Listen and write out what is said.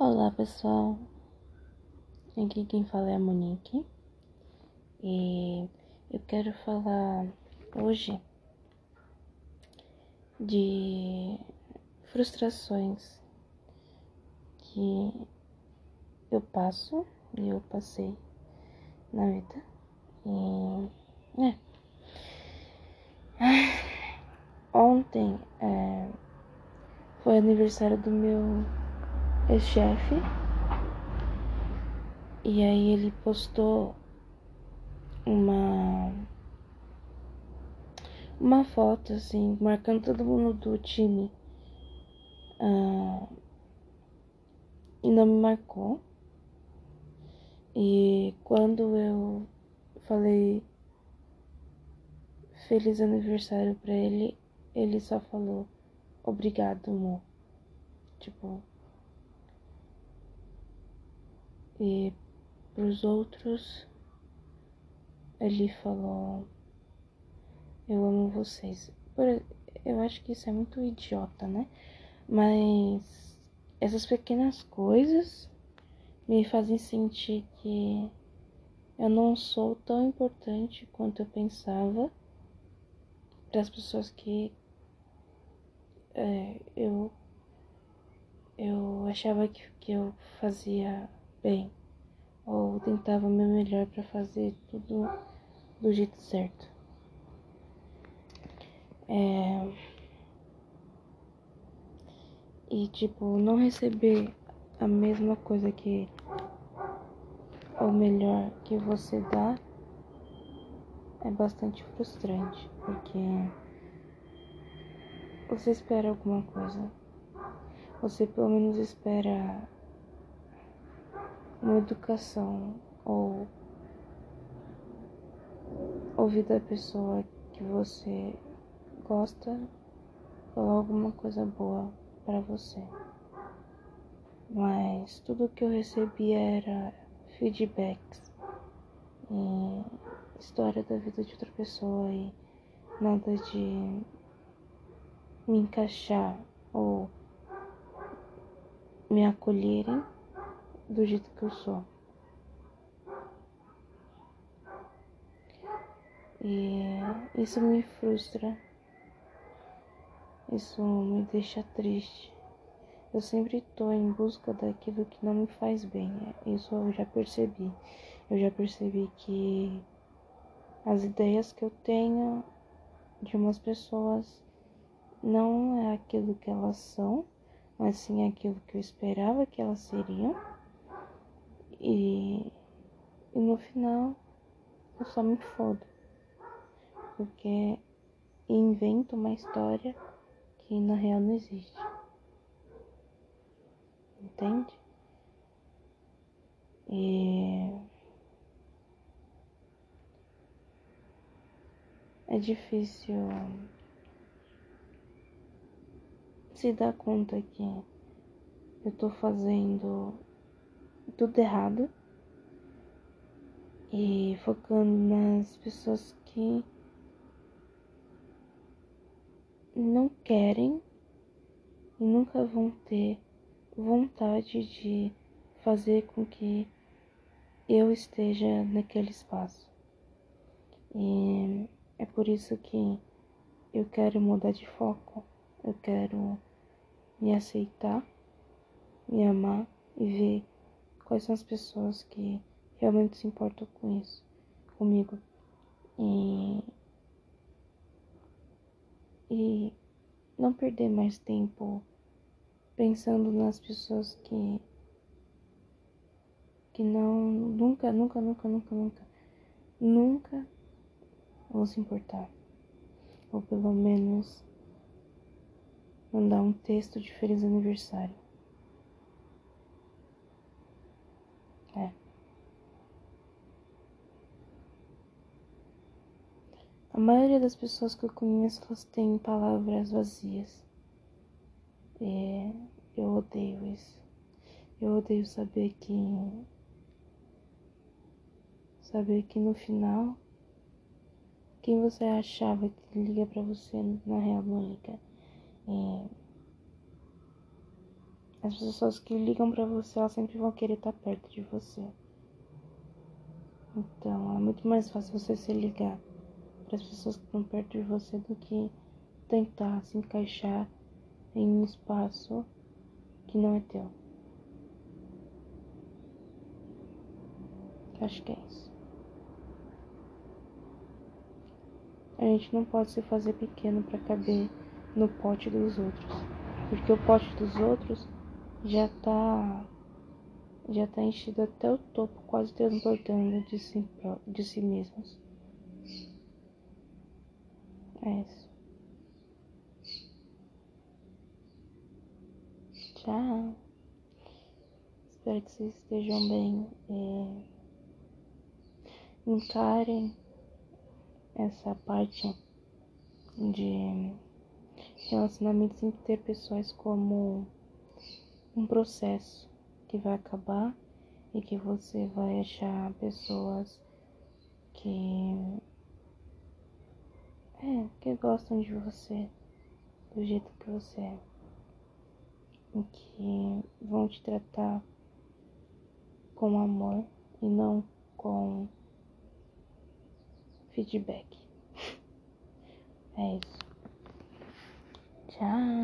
Olá pessoal, aqui quem fala é a Monique. E eu quero falar hoje de frustrações que eu passo e eu passei na vida. E é. Ontem é, foi aniversário do meu ex-chefe. E aí ele postou uma uma foto assim, marcando todo mundo do time. Uh, e não me marcou. E quando eu falei feliz aniversário para ele, ele só falou obrigado, amor. Tipo, e pros outros, ele falou: Eu amo vocês. Eu acho que isso é muito idiota, né? Mas essas pequenas coisas me fazem sentir que eu não sou tão importante quanto eu pensava para as pessoas que é, eu eu achava que, que eu fazia bem, ou tentava o meu melhor para fazer tudo do jeito certo. É... E tipo, não receber a mesma coisa que ou melhor que você dá é bastante frustrante, porque você espera alguma coisa. Você pelo menos espera uma educação ou ouvir da pessoa que você gosta falar alguma coisa boa para você. Mas tudo que eu recebia era feedbacks e história da vida de outra pessoa e nada de me encaixar ou me acolherem do jeito que eu sou. E isso me frustra. Isso me deixa triste. Eu sempre estou em busca daquilo que não me faz bem. Isso eu já percebi. Eu já percebi que as ideias que eu tenho de umas pessoas não é aquilo que elas são, mas sim aquilo que eu esperava que elas seriam. E, e no final eu só me fodo. Porque invento uma história que na real não existe. Entende? E é difícil se dar conta que eu tô fazendo tudo errado e focando nas pessoas que não querem e nunca vão ter vontade de fazer com que eu esteja naquele espaço. E é por isso que eu quero mudar de foco, eu quero me aceitar, me amar e ver quais são as pessoas que realmente se importam com isso, comigo. E, e não perder mais tempo pensando nas pessoas que que não nunca, nunca, nunca, nunca, nunca, nunca vão se importar. Ou pelo menos mandar um texto de feliz aniversário. É. A maioria das pessoas que eu conheço, elas têm palavras vazias. É, eu odeio isso. Eu odeio saber que. Saber que no final. Quem você achava que liga pra você, na real não. É, As pessoas que ligam para você, elas sempre vão querer estar perto de você. Então, é muito mais fácil você se ligar para as pessoas que estão perto de você do que tentar se encaixar em um espaço que não é teu. Acho que é isso. A gente não pode se fazer pequeno para caber no pote dos outros, porque o pote dos outros já tá já tá enchido até o topo, quase transbordando de si, de si mesmos. É isso. Tchau. Espero que vocês estejam bem. É... Encarem essa parte de relacionamentos interpessoais como um processo que vai acabar e que você vai achar pessoas que é, que gostam de você do jeito que você é e que vão te tratar com amor e não com feedback. É isso. Tchau.